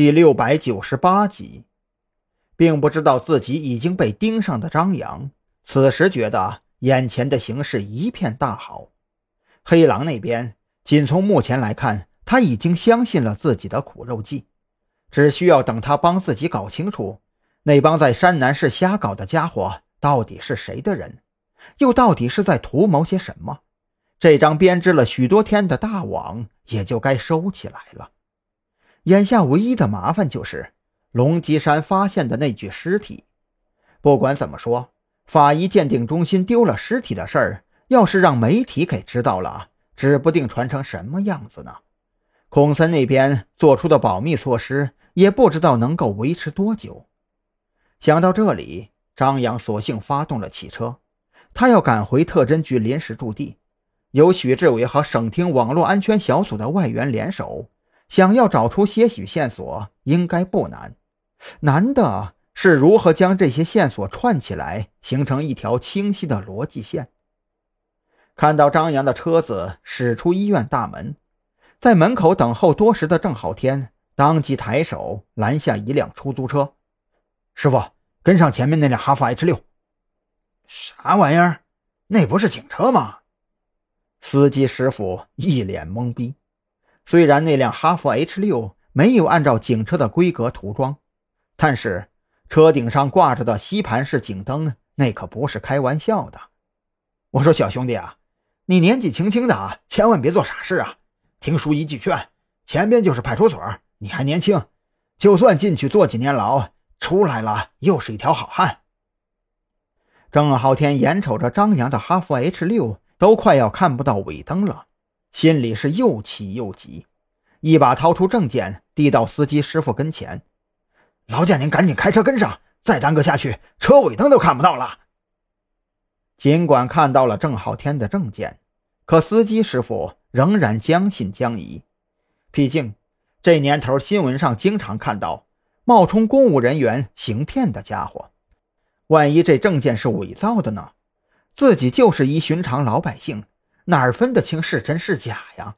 第六百九十八集，并不知道自己已经被盯上的张扬，此时觉得眼前的形势一片大好。黑狼那边，仅从目前来看，他已经相信了自己的苦肉计，只需要等他帮自己搞清楚，那帮在山南市瞎搞的家伙到底是谁的人，又到底是在图谋些什么，这张编织了许多天的大网也就该收起来了。眼下唯一的麻烦就是龙脊山发现的那具尸体。不管怎么说，法医鉴定中心丢了尸体的事儿，要是让媒体给知道了，指不定传成什么样子呢。孔森那边做出的保密措施，也不知道能够维持多久。想到这里，张扬索性发动了汽车，他要赶回特侦局临时驻地，由许志伟和省厅网络安全小组的外援联手。想要找出些许线索，应该不难。难的是如何将这些线索串起来，形成一条清晰的逻辑线。看到张扬的车子驶出医院大门，在门口等候多时的郑浩天当即抬手拦下一辆出租车：“师傅，跟上前面那辆哈弗 H 六。”“啥玩意儿？那不是警车吗？”司机师傅一脸懵逼。虽然那辆哈弗 H 六没有按照警车的规格涂装，但是车顶上挂着的吸盘式警灯，那可不是开玩笑的。我说小兄弟啊，你年纪轻轻的啊，千万别做傻事啊！听叔一句劝，前边就是派出所，你还年轻，就算进去坐几年牢，出来了又是一条好汉。郑浩天眼瞅着张扬的哈弗 H 六都快要看不到尾灯了。心里是又气又急，一把掏出证件递到司机师傅跟前：“劳驾您赶紧开车跟上，再耽搁下去，车尾灯都看不到了。”尽管看到了郑浩天的证件，可司机师傅仍然将信将疑。毕竟这年头，新闻上经常看到冒充公务人员行骗的家伙，万一这证件是伪造的呢？自己就是一寻常老百姓。哪儿分得清是真是假呀？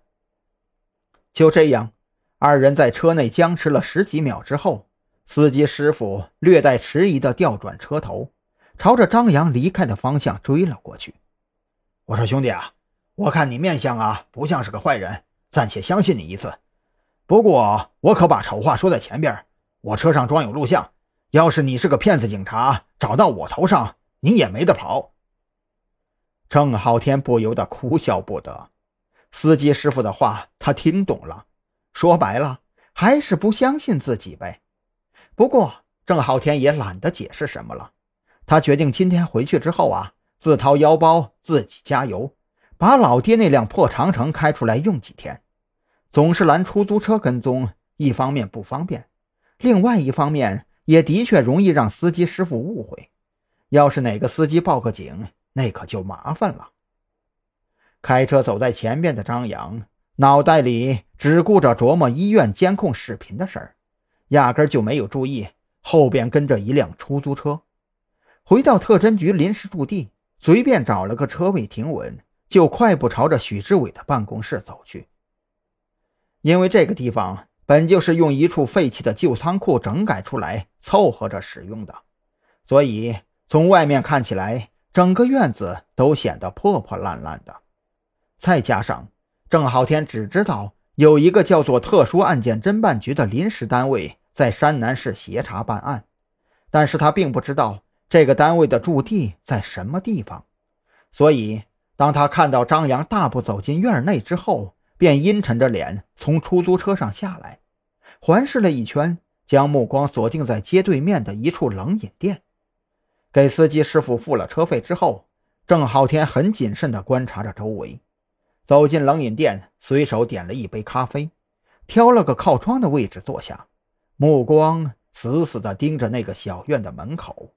就这样，二人在车内僵持了十几秒之后，司机师傅略带迟疑地调转车头，朝着张扬离开的方向追了过去。我说：“兄弟啊，我看你面相啊，不像是个坏人，暂且相信你一次。不过我可把丑话说在前边，我车上装有录像，要是你是个骗子警察，找到我头上，你也没得跑。”郑浩天不由得哭笑不得，司机师傅的话他听懂了，说白了还是不相信自己呗。不过郑浩天也懒得解释什么了，他决定今天回去之后啊，自掏腰包自己加油，把老爹那辆破长城开出来用几天。总是拦出租车跟踪，一方面不方便，另外一方面也的确容易让司机师傅误会。要是哪个司机报个警，那可就麻烦了。开车走在前面的张扬，脑袋里只顾着琢磨医院监控视频的事儿，压根就没有注意后边跟着一辆出租车。回到特侦局临时驻地，随便找了个车位停稳，就快步朝着许志伟的办公室走去。因为这个地方本就是用一处废弃的旧仓库整改出来凑合着使用的，所以从外面看起来。整个院子都显得破破烂烂的，再加上郑浩天只知道有一个叫做特殊案件侦办局的临时单位在山南市协查办案，但是他并不知道这个单位的驻地在什么地方，所以当他看到张扬大步走进院内之后，便阴沉着脸从出租车上下来，环视了一圈，将目光锁定在街对面的一处冷饮店。给司机师傅付了车费之后，郑浩天很谨慎地观察着周围，走进冷饮店，随手点了一杯咖啡，挑了个靠窗的位置坐下，目光死死地盯着那个小院的门口。